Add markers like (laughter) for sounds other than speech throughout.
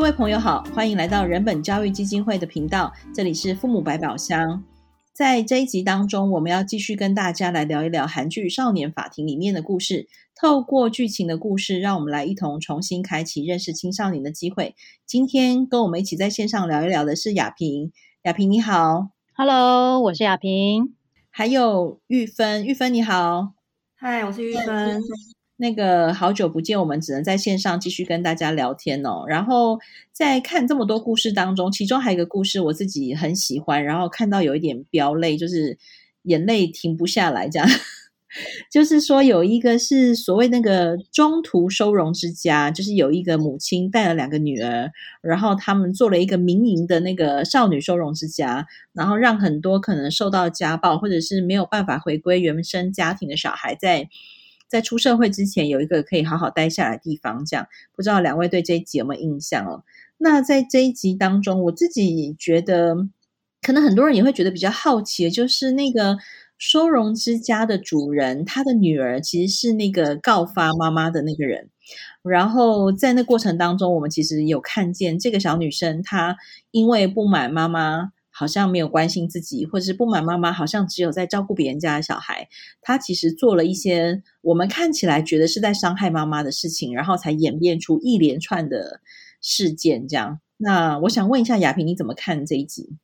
各位朋友好，欢迎来到人本教育基金会的频道，这里是父母百宝箱。在这一集当中，我们要继续跟大家来聊一聊韩剧《少年法庭》里面的故事。透过剧情的故事，让我们来一同重新开启认识青少年的机会。今天跟我们一起在线上聊一聊的是雅萍。雅萍你好，Hello，我是雅萍。还有玉芬，玉芬你好，嗨，我是玉芬。那个好久不见，我们只能在线上继续跟大家聊天哦。然后在看这么多故事当中，其中还有一个故事我自己很喜欢，然后看到有一点飙泪，就是眼泪停不下来。这样 (laughs) 就是说，有一个是所谓那个中途收容之家，就是有一个母亲带了两个女儿，然后他们做了一个民营的那个少女收容之家，然后让很多可能受到家暴或者是没有办法回归原生家庭的小孩在。在出社会之前，有一个可以好好待下来的地方。这样，不知道两位对这一集有没有印象哦？那在这一集当中，我自己觉得，可能很多人也会觉得比较好奇，就是那个收容之家的主人，他的女儿其实是那个告发妈妈的那个人。然后在那过程当中，我们其实有看见这个小女生，她因为不满妈妈。好像没有关心自己，或者是不满妈妈，好像只有在照顾别人家的小孩。他其实做了一些我们看起来觉得是在伤害妈妈的事情，然后才演变出一连串的事件。这样，那我想问一下雅萍，你怎么看这一集？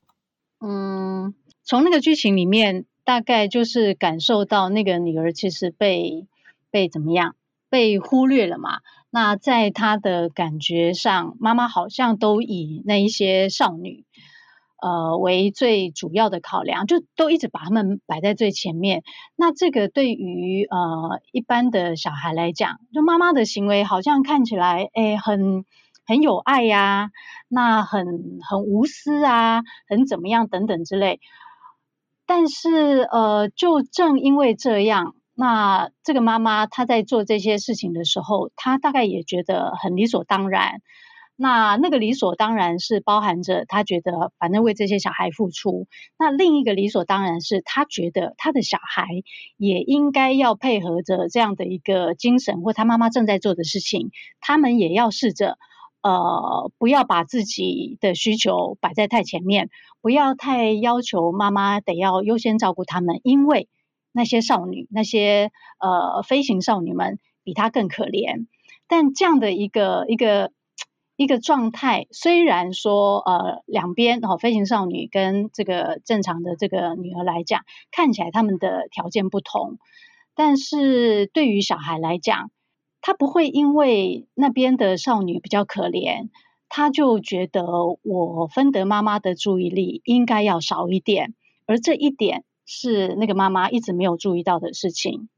嗯，从那个剧情里面，大概就是感受到那个女儿其实被被怎么样，被忽略了嘛。那在她的感觉上，妈妈好像都以那一些少女。呃，为最主要的考量，就都一直把他们摆在最前面。那这个对于呃一般的小孩来讲，就妈妈的行为好像看起来，诶，很很有爱呀，那很很无私啊，很怎么样等等之类。但是呃，就正因为这样，那这个妈妈她在做这些事情的时候，她大概也觉得很理所当然。那那个理所当然是包含着他觉得反正为这些小孩付出，那另一个理所当然是他觉得他的小孩也应该要配合着这样的一个精神或他妈妈正在做的事情，他们也要试着呃不要把自己的需求摆在太前面，不要太要求妈妈得要优先照顾他们，因为那些少女那些呃飞行少女们比他更可怜，但这样的一个一个。一个状态，虽然说呃两边哦，飞行少女跟这个正常的这个女儿来讲，看起来他们的条件不同，但是对于小孩来讲，他不会因为那边的少女比较可怜，他就觉得我分得妈妈的注意力应该要少一点，而这一点是那个妈妈一直没有注意到的事情。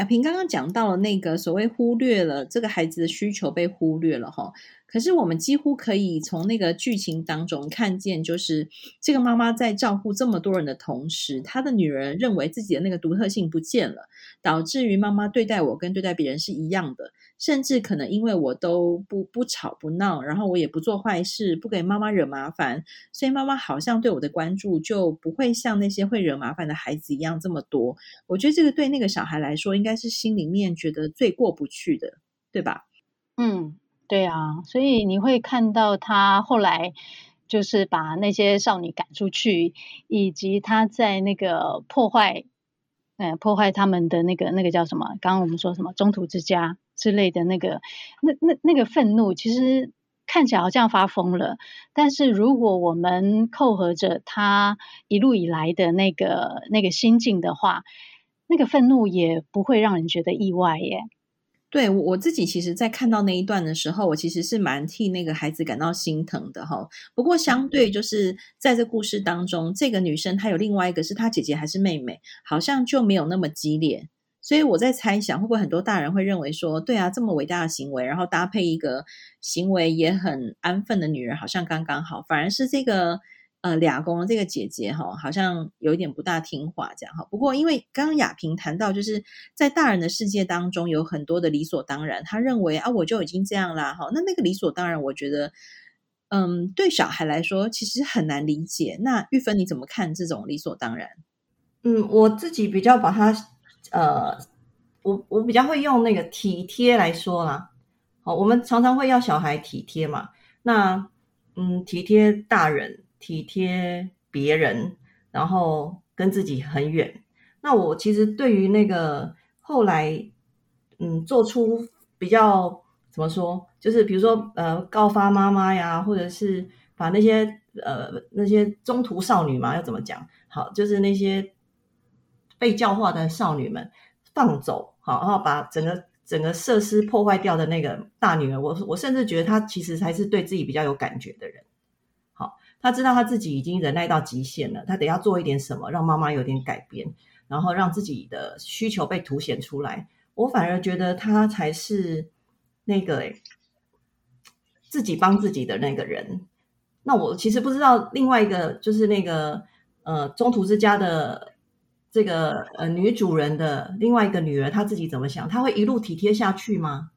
雅萍刚刚讲到了那个所谓忽略了这个孩子的需求被忽略了哈。可是我们几乎可以从那个剧情当中看见，就是这个妈妈在照顾这么多人的同时，她的女人认为自己的那个独特性不见了，导致于妈妈对待我跟对待别人是一样的，甚至可能因为我都不不吵不闹，然后我也不做坏事，不给妈妈惹麻烦，所以妈妈好像对我的关注就不会像那些会惹麻烦的孩子一样这么多。我觉得这个对那个小孩来说，应该是心里面觉得最过不去的，对吧？嗯。对啊，所以你会看到他后来就是把那些少女赶出去，以及他在那个破坏，呃，破坏他们的那个那个叫什么？刚刚我们说什么中途之家之类的那个，那那那个愤怒，其实看起来好像发疯了。但是如果我们扣合着他一路以来的那个那个心境的话，那个愤怒也不会让人觉得意外耶。对，我我自己其实，在看到那一段的时候，我其实是蛮替那个孩子感到心疼的哈。不过，相对就是在这故事当中，这个女生她有另外一个是她姐姐还是妹妹，好像就没有那么激烈。所以我在猜想，会不会很多大人会认为说，对啊，这么伟大的行为，然后搭配一个行为也很安分的女人，好像刚刚好，反而是这个。呃，俩公这个姐姐哈，好像有一点不大听话这样哈。不过，因为刚刚雅萍谈到，就是在大人的世界当中有很多的理所当然，他认为啊，我就已经这样啦哈。那那个理所当然，我觉得，嗯，对小孩来说其实很难理解。那玉芬你怎么看这种理所当然？嗯，我自己比较把它，呃，我我比较会用那个体贴来说啦。好，我们常常会要小孩体贴嘛。那嗯，体贴大人，体贴别人，然后跟自己很远。那我其实对于那个后来嗯，做出比较怎么说，就是比如说呃，告发妈妈呀，或者是把那些呃那些中途少女嘛，要怎么讲？好，就是那些被教化的少女们放走，好，然后把整个。整个设施破坏掉的那个大女儿，我我甚至觉得她其实才是对自己比较有感觉的人。他，知道他自己已经忍耐到极限了，他得要做一点什么，让妈妈有点改变，然后让自己的需求被凸显出来。我反而觉得他才是那个诶，自己帮自己的那个人。那我其实不知道另外一个就是那个呃中途之家的。这个呃，女主人的另外一个女儿，她自己怎么想？她会一路体贴下去吗？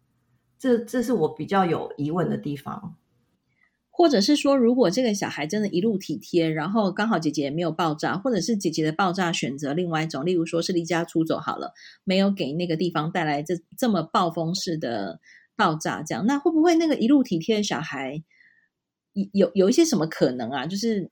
这这是我比较有疑问的地方。或者是说，如果这个小孩真的一路体贴，然后刚好姐姐也没有爆炸，或者是姐姐的爆炸选择另外一种，例如说是离家出走好了，没有给那个地方带来这这么暴风式的爆炸，这样，那会不会那个一路体贴的小孩有有一些什么可能啊？就是。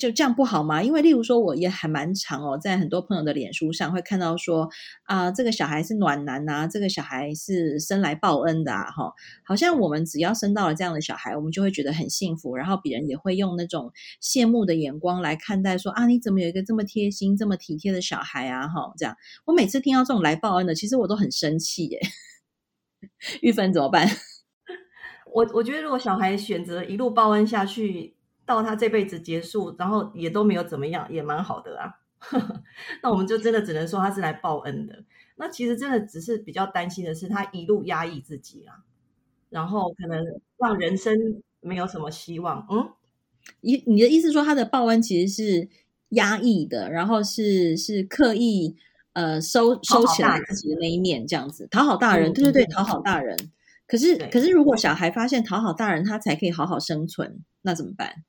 就这样不好吗？因为例如说，我也还蛮常哦，在很多朋友的脸书上会看到说啊、呃，这个小孩是暖男呐、啊，这个小孩是生来报恩的啊，哈，好像我们只要生到了这样的小孩，我们就会觉得很幸福，然后别人也会用那种羡慕的眼光来看待说，啊，你怎么有一个这么贴心、这么体贴的小孩啊？哈，这样，我每次听到这种来报恩的，其实我都很生气耶。(laughs) 玉芬怎么办？(laughs) 我我觉得，如果小孩选择一路报恩下去。到他这辈子结束，然后也都没有怎么样，也蛮好的啊。(laughs) 那我们就真的只能说他是来报恩的。那其实真的只是比较担心的是，他一路压抑自己啊，然后可能让人生没有什么希望。嗯，你你的意思说他的报恩其实是压抑的，然后是是刻意呃收收起来自己的那一面，这样子讨好大人，对对对，讨好大人。可是可是，如果小孩发现讨好大人，他才可以好好生存，那怎么办？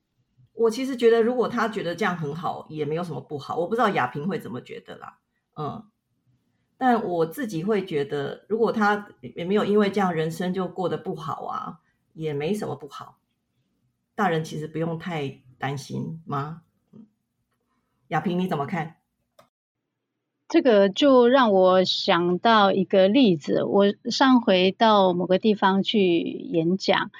我其实觉得，如果他觉得这样很好，也没有什么不好。我不知道雅萍会怎么觉得啦，嗯，但我自己会觉得，如果他也没有因为这样人生就过得不好啊，也没什么不好。大人其实不用太担心吗？嗯，雅萍你怎么看？这个就让我想到一个例子，我上回到某个地方去演讲，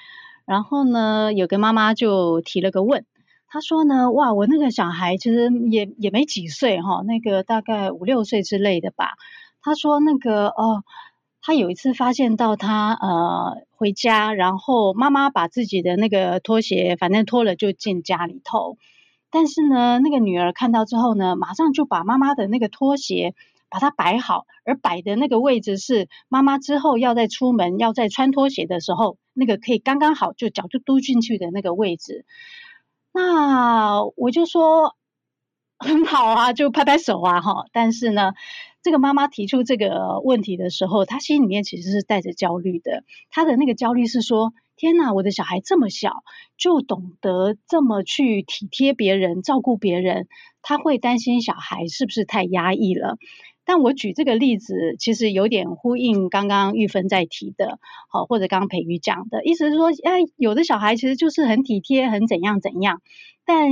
然后呢，有个妈妈就提了个问。他说呢，哇，我那个小孩其实也也没几岁哈，那个大概五六岁之类的吧。他说那个哦，他有一次发现到他呃回家，然后妈妈把自己的那个拖鞋反正脱了就进家里头，但是呢，那个女儿看到之后呢，马上就把妈妈的那个拖鞋把它摆好，而摆的那个位置是妈妈之后要再出门要再穿拖鞋的时候，那个可以刚刚好就脚就嘟进去的那个位置。那我就说很好啊，就拍拍手啊，哈。但是呢，这个妈妈提出这个问题的时候，她心里面其实是带着焦虑的。她的那个焦虑是说：天哪，我的小孩这么小，就懂得这么去体贴别人、照顾别人，她会担心小孩是不是太压抑了。但我举这个例子，其实有点呼应刚刚玉芬在提的，好，或者刚刚培瑜讲的意思是说，哎，有的小孩其实就是很体贴，很怎样怎样，但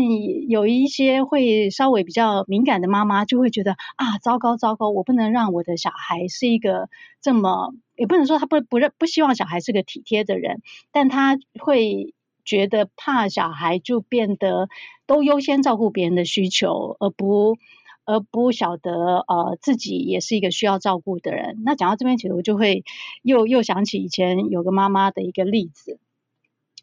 有一些会稍微比较敏感的妈妈就会觉得啊，糟糕糟糕，我不能让我的小孩是一个这么，也不能说他不不认不希望小孩是个体贴的人，但他会觉得怕小孩就变得都优先照顾别人的需求，而不。而不晓得，呃，自己也是一个需要照顾的人。那讲到这边，其实我就会又又想起以前有个妈妈的一个例子。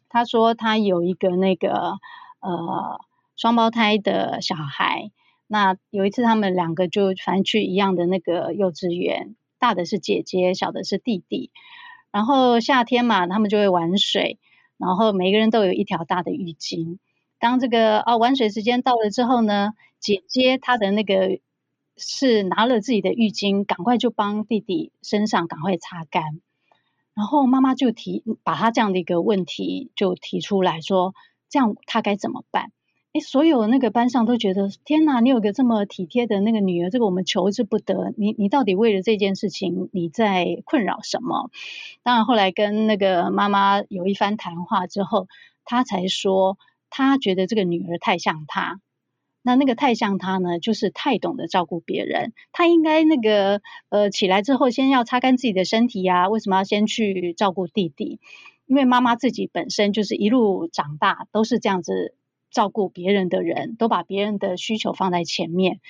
她说她有一个那个呃双胞胎的小孩。那有一次他们两个就反正去一样的那个幼稚园，大的是姐姐，小的是弟弟。然后夏天嘛，他们就会玩水，然后每个人都有一条大的浴巾。当这个啊玩水时间到了之后呢，姐姐她的那个是拿了自己的浴巾，赶快就帮弟弟身上赶快擦干。然后妈妈就提把他这样的一个问题就提出来说，这样他该怎么办？诶，所有那个班上都觉得天哪，你有个这么体贴的那个女儿，这个我们求之不得。你你到底为了这件事情你在困扰什么？当然后来跟那个妈妈有一番谈话之后。她才说他觉得这个女儿太像他。那那个太像他呢，就是太懂得照顾别人。他应该那个呃起来之后，先要擦干自己的身体呀、啊。为什么要先去照顾弟弟？因为妈妈自己本身就是一路长大都是这样子照顾别人的人，都把别人的需求放在前面。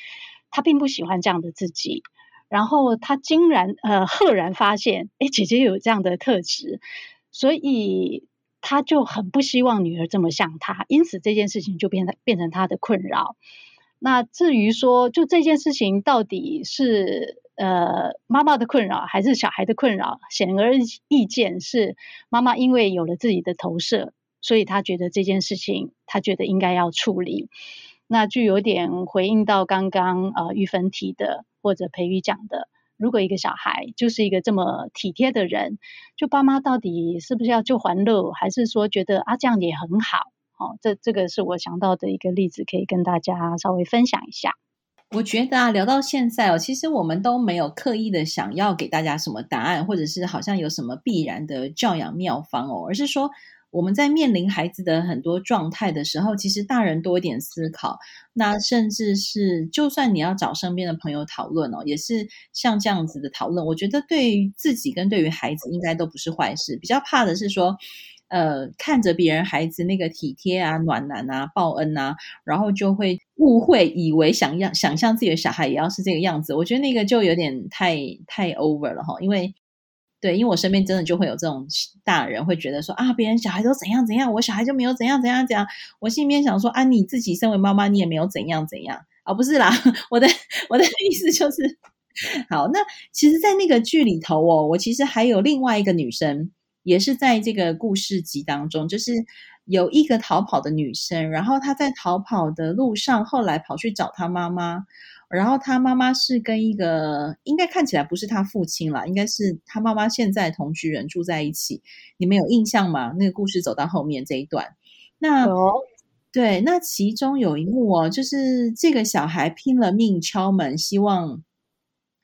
他并不喜欢这样的自己。然后他竟然呃赫然发现，哎，姐姐有这样的特质，所以。他就很不希望女儿这么像他，因此这件事情就变成变成他的困扰。那至于说，就这件事情到底是呃妈妈的困扰还是小孩的困扰，显而易见是妈妈因为有了自己的投射，所以他觉得这件事情他觉得应该要处理。那就有点回应到刚刚呃玉芬提的或者培瑜讲的。如果一个小孩就是一个这么体贴的人，就爸妈到底是不是要就还乐，还是说觉得啊这样也很好？哦，这这个是我想到的一个例子，可以跟大家稍微分享一下。我觉得啊，聊到现在哦，其实我们都没有刻意的想要给大家什么答案，或者是好像有什么必然的教养妙方哦，而是说。我们在面临孩子的很多状态的时候，其实大人多一点思考，那甚至是就算你要找身边的朋友讨论哦，也是像这样子的讨论。我觉得对于自己跟对于孩子应该都不是坏事。比较怕的是说，呃，看着别人孩子那个体贴啊、暖男啊、报恩啊，然后就会误会以为想要想象自己的小孩也要是这个样子。我觉得那个就有点太太 over 了哈，因为。对，因为我身边真的就会有这种大人会觉得说啊，别人小孩都怎样怎样，我小孩就没有怎样怎样怎样。我心里面想说啊，你自己身为妈妈，你也没有怎样怎样啊，不是啦。(laughs) 我的我的意思就是，好，那其实，在那个剧里头哦，我其实还有另外一个女生，也是在这个故事集当中，就是有一个逃跑的女生，然后她在逃跑的路上，后来跑去找她妈妈。然后他妈妈是跟一个应该看起来不是他父亲啦，应该是他妈妈现在同居人住在一起。你们有印象吗？那个故事走到后面这一段，那对，那其中有一幕哦，就是这个小孩拼了命敲门，希望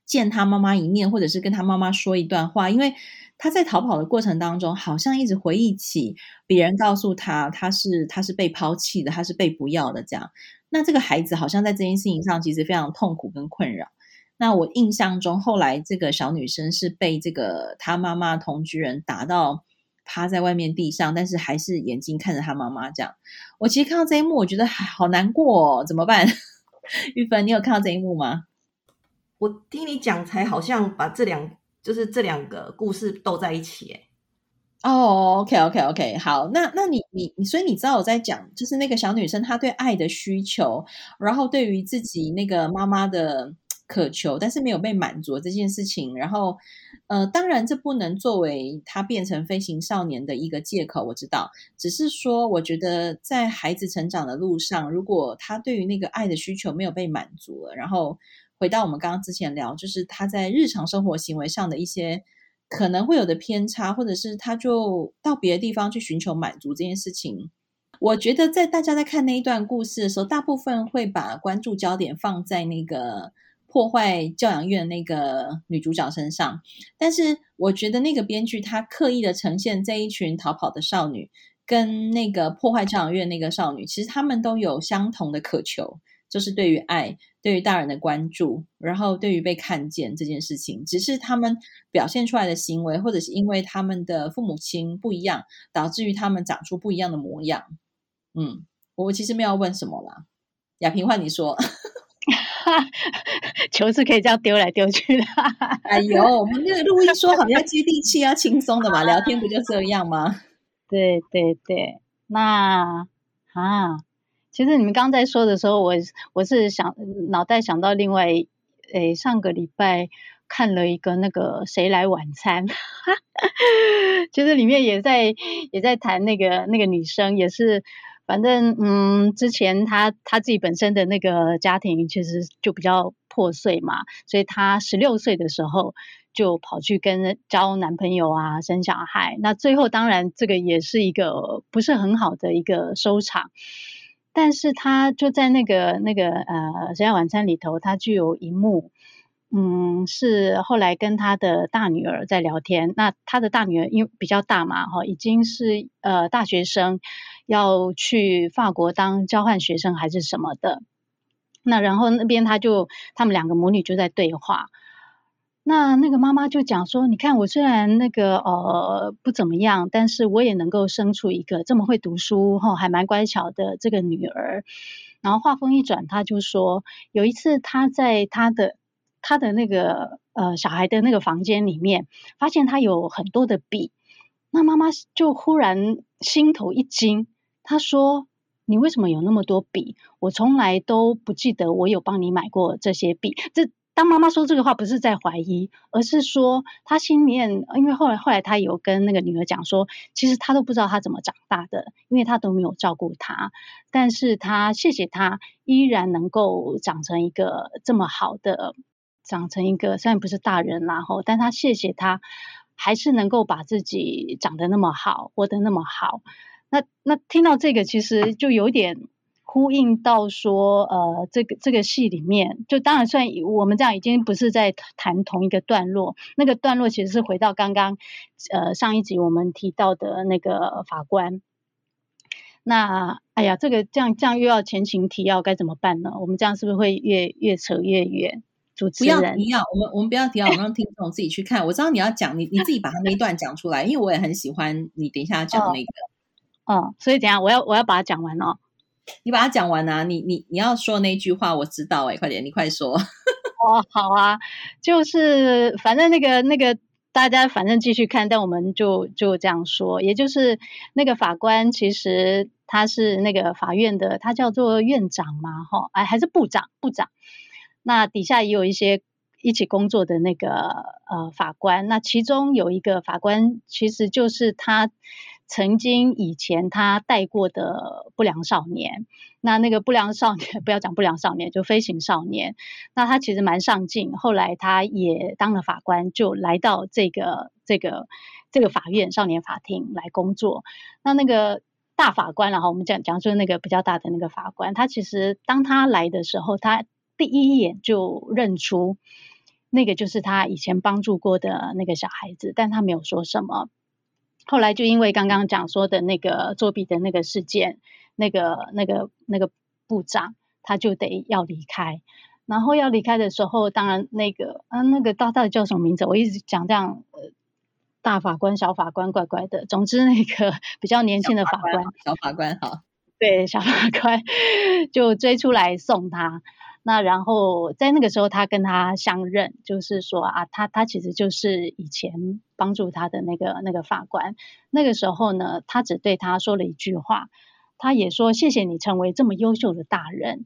见他妈妈一面，或者是跟他妈妈说一段话，因为他在逃跑的过程当中，好像一直回忆起别人告诉他他是他是被抛弃的，他是被不要的这样。那这个孩子好像在这件事情上其实非常痛苦跟困扰。那我印象中，后来这个小女生是被这个她妈妈同居人打到趴在外面地上，但是还是眼睛看着她妈妈这样。我其实看到这一幕，我觉得好难过哦，怎么办？(laughs) 玉芬，你有看到这一幕吗？我听你讲，才好像把这两就是这两个故事斗在一起，哦、，OK，OK，OK，好，那那你你你，所以你知道我在讲，就是那个小女生她对爱的需求，然后对于自己那个妈妈的渴求，但是没有被满足这件事情，然后呃，当然这不能作为她变成飞行少年的一个借口，我知道，只是说我觉得在孩子成长的路上，如果他对于那个爱的需求没有被满足了，然后回到我们刚刚之前聊，就是他在日常生活行为上的一些。可能会有的偏差，或者是他就到别的地方去寻求满足这件事情。我觉得在大家在看那一段故事的时候，大部分会把关注焦点放在那个破坏教养院那个女主角身上。但是我觉得那个编剧他刻意的呈现这一群逃跑的少女，跟那个破坏教养院那个少女，其实他们都有相同的渴求。就是对于爱，对于大人的关注，然后对于被看见这件事情，只是他们表现出来的行为，或者是因为他们的父母亲不一样，导致于他们长出不一样的模样。嗯，我其实没有问什么啦，亚萍换你说，(laughs) 球是可以这样丢来丢去的。哎呦，我们那个录音说好要接地气，要轻松的嘛，聊天不就这样吗？(laughs) 对对对，那啊。其实你们刚刚在说的时候，我我是想脑袋想到另外，诶，上个礼拜看了一个那个谁来晚餐，(laughs) 其实里面也在也在谈那个那个女生，也是反正嗯，之前她她自己本身的那个家庭其实就比较破碎嘛，所以她十六岁的时候就跑去跟交男朋友啊，生小孩，那最后当然这个也是一个不是很好的一个收场。但是他就在那个那个呃《谁来晚餐》里头，他就有一幕，嗯，是后来跟他的大女儿在聊天。那他的大女儿因为比较大嘛，哈，已经是呃大学生，要去法国当交换学生还是什么的。那然后那边他就他们两个母女就在对话。那那个妈妈就讲说：“你看我虽然那个呃不怎么样，但是我也能够生出一个这么会读书哈，还蛮乖巧的这个女儿。”然后话锋一转，她就说有一次她在她的她的那个呃小孩的那个房间里面，发现她有很多的笔。那妈妈就忽然心头一惊，她说：“你为什么有那么多笔？我从来都不记得我有帮你买过这些笔。”这当妈妈说这个话，不是在怀疑，而是说她心里面，因为后来后来她有跟那个女儿讲说，其实她都不知道她怎么长大的，因为她都没有照顾她，但是她谢谢她依然能够长成一个这么好的，长成一个虽然不是大人，然后，但她谢谢她还是能够把自己长得那么好，活得那么好。那那听到这个，其实就有点。呼应到说，呃，这个这个戏里面，就当然算我们这样已经不是在谈同一个段落，那个段落其实是回到刚刚，呃，上一集我们提到的那个法官。那，哎呀，这个这样这样又要前情提要，该怎么办呢？我们这样是不是会越越扯越远？主持人，不要提要，我们我们不要提要，我们让听众自己去看。我知道你要讲，你你自己把他那一段讲出来，因为我也很喜欢你等一下讲那个。哦，哦，所以等下我要我要把它讲完哦。你把它讲完啊！你你你要说那句话，我知道哎、快点，你快说。(laughs) 哦，好啊，就是反正那个那个大家反正继续看，但我们就就这样说，也就是那个法官其实他是那个法院的，他叫做院长嘛，哈，哎还是部长部长。那底下也有一些一起工作的那个呃法官，那其中有一个法官其实就是他。曾经以前他带过的不良少年，那那个不良少年不要讲不良少年，就飞行少年。那他其实蛮上进，后来他也当了法官，就来到这个这个这个法院少年法庭来工作。那那个大法官，然后我们讲讲说那个比较大的那个法官，他其实当他来的时候，他第一眼就认出那个就是他以前帮助过的那个小孩子，但他没有说什么。后来就因为刚刚讲说的那个作弊的那个事件，那个那个那个部长他就得要离开，然后要离开的时候，当然那个啊那个到到底叫什么名字？我一直讲这样，呃，大法官、小法官，怪怪的。总之那个 (laughs) 比较年轻的法官，小法官好，对，小法官 (laughs) 就追出来送他。那然后在那个时候，他跟他相认，就是说啊，他他其实就是以前帮助他的那个那个法官。那个时候呢，他只对他说了一句话，他也说谢谢你成为这么优秀的大人。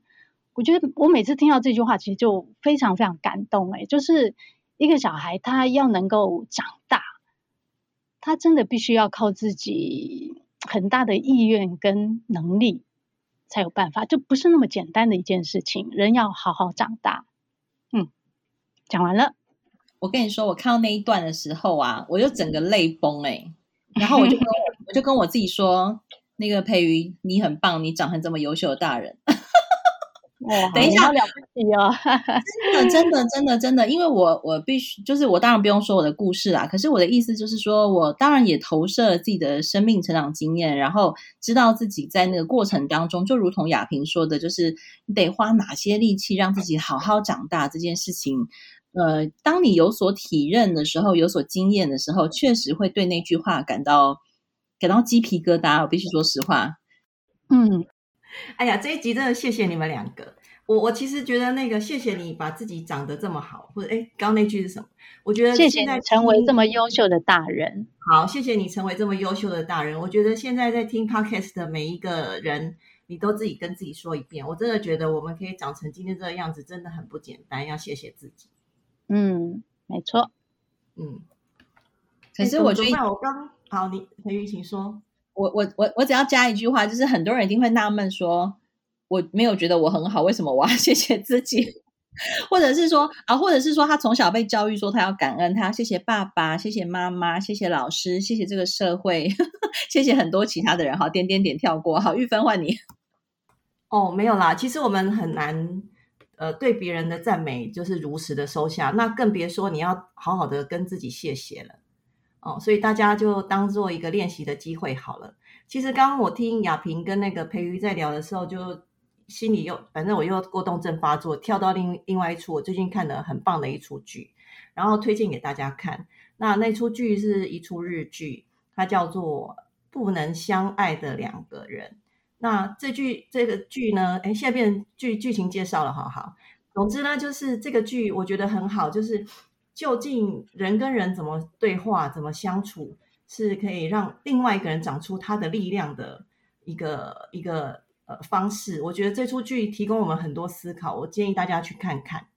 我觉得我每次听到这句话，其实就非常非常感动。诶，就是一个小孩，他要能够长大，他真的必须要靠自己很大的意愿跟能力。才有办法，就不是那么简单的一件事情。人要好好长大。嗯，讲完了。我跟你说，我看到那一段的时候啊，我就整个泪崩哎、欸。然后我就跟我就跟我自己说，那个培瑜，你很棒，你长成这么优秀的大人。哦，等一下，了不起哦！(laughs) 真的，真的，真的，真的，因为我我必须，就是我当然不用说我的故事啦。可是我的意思就是说，我当然也投射了自己的生命成长经验，然后知道自己在那个过程当中，就如同亚萍说的，就是你得花哪些力气让自己好好长大这件事情。呃，当你有所体认的时候，有所经验的时候，确实会对那句话感到感到鸡皮疙瘩。我必须说实话，嗯。(laughs) 哎呀，这一集真的谢谢你们两个。我我其实觉得那个谢谢你把自己长得这么好，或者哎，刚刚那句是什么？我觉得现在成为这么优秀的大人。好，谢谢你成为这么优秀的大人。我觉得现在在听 Podcast 的每一个人，你都自己跟自己说一遍。我真的觉得我们可以长成今天这个样子，真的很不简单。要谢谢自己。嗯，没错。嗯，可是我觉得我刚好，你培瑜请说。我我我我只要加一句话，就是很多人一定会纳闷说，我没有觉得我很好，为什么我要 (laughs) 谢谢自己？(laughs) 或者是说啊，或者是说他从小被教育说他要感恩，他要谢谢爸爸，谢谢妈妈，谢谢老师，谢谢这个社会，(laughs) 谢谢很多其他的人。好，点点点跳过。好，玉芬换你。哦，没有啦，其实我们很难呃对别人的赞美就是如实的收下，那更别说你要好好的跟自己谢谢了。哦，所以大家就当做一个练习的机会好了。其实刚刚我听雅萍跟那个培瑜在聊的时候，就心里又反正我又过动症发作，跳到另另外一出我最近看的很棒的一出剧，然后推荐给大家看。那那出剧是一出日剧，它叫做《不能相爱的两个人》。那这剧这个剧呢，哎，现在变成剧剧情介绍了，好好。总之呢，就是这个剧我觉得很好，就是。究竟人跟人怎么对话、怎么相处，是可以让另外一个人长出他的力量的一个一个呃方式。我觉得这出剧提供我们很多思考，我建议大家去看看。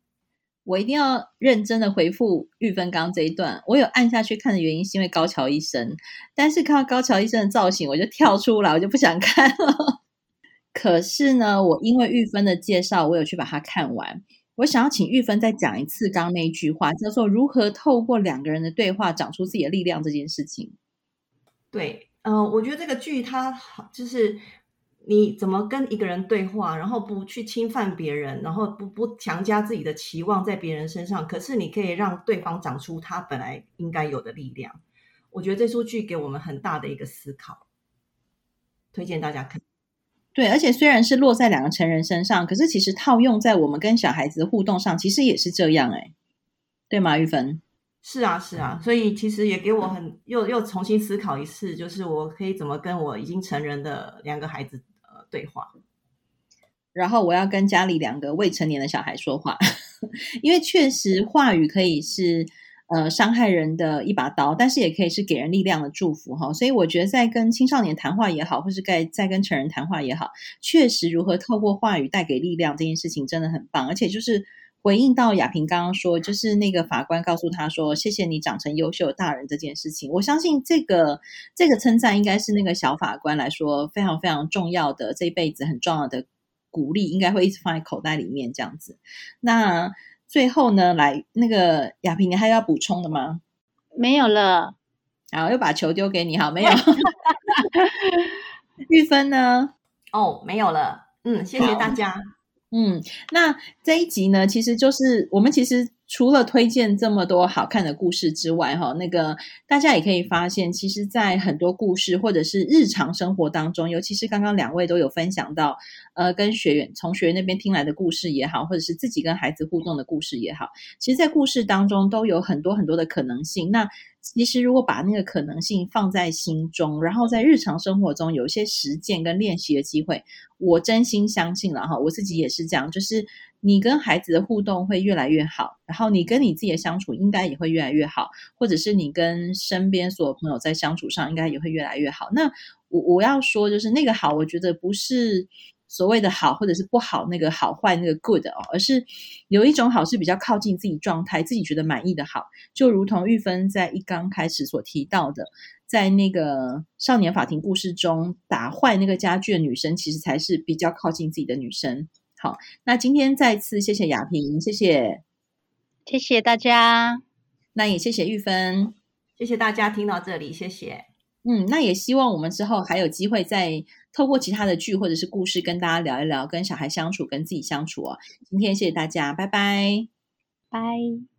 我一定要认真的回复玉芬刚刚这一段。我有按下去看的原因是因为高桥医生，但是看到高桥医生的造型，我就跳出来，我就不想看了。(laughs) 可是呢，我因为玉芬的介绍，我有去把它看完。我想要请玉芬再讲一次刚刚那一句话，叫做如何透过两个人的对话长出自己的力量这件事情。对，呃，我觉得这个剧它，就是你怎么跟一个人对话，然后不去侵犯别人，然后不不强加自己的期望在别人身上，可是你可以让对方长出他本来应该有的力量。我觉得这出剧给我们很大的一个思考，推荐大家看。对，而且虽然是落在两个成人身上，可是其实套用在我们跟小孩子的互动上，其实也是这样，哎，对吗？玉芬？是啊，是啊，所以其实也给我很又又重新思考一次，就是我可以怎么跟我已经成人的两个孩子呃对话，然后我要跟家里两个未成年的小孩说话，(laughs) 因为确实话语可以是。呃，伤害人的一把刀，但是也可以是给人力量的祝福哈。所以我觉得，在跟青少年谈话也好，或是在在跟成人谈话也好，确实如何透过话语带给力量这件事情真的很棒。而且就是回应到雅萍刚刚说，就是那个法官告诉他说：“谢谢你长成优秀大人”这件事情，我相信这个这个称赞应该是那个小法官来说非常非常重要的，这一辈子很重要的鼓励，应该会一直放在口袋里面这样子。那。最后呢，来那个亚萍，你还要补充的吗？没有了。好，又把球丢给你，好，没有。(laughs) 玉芬呢？哦，没有了。嗯，谢谢大家。嗯，那这一集呢，其实就是我们其实。除了推荐这么多好看的故事之外，哈，那个大家也可以发现，其实，在很多故事或者是日常生活当中，尤其是刚刚两位都有分享到，呃，跟学员从学员那边听来的故事也好，或者是自己跟孩子互动的故事也好，其实，在故事当中都有很多很多的可能性。那其实，如果把那个可能性放在心中，然后在日常生活中有一些实践跟练习的机会，我真心相信了哈，我自己也是这样，就是。你跟孩子的互动会越来越好，然后你跟你自己的相处应该也会越来越好，或者是你跟身边所有朋友在相处上应该也会越来越好。那我我要说，就是那个好，我觉得不是所谓的好或者是不好，那个好坏那个 good 哦，而是有一种好是比较靠近自己状态，自己觉得满意的好，就如同玉芬在一刚开始所提到的，在那个少年法庭故事中打坏那个家具的女生，其实才是比较靠近自己的女生。好，那今天再次谢谢雅萍，谢谢，谢谢大家，那也谢谢玉芬，谢谢大家听到这里，谢谢。嗯，那也希望我们之后还有机会再透过其他的剧或者是故事跟大家聊一聊跟小孩相处、跟自己相处哦。今天谢谢大家，拜拜，拜。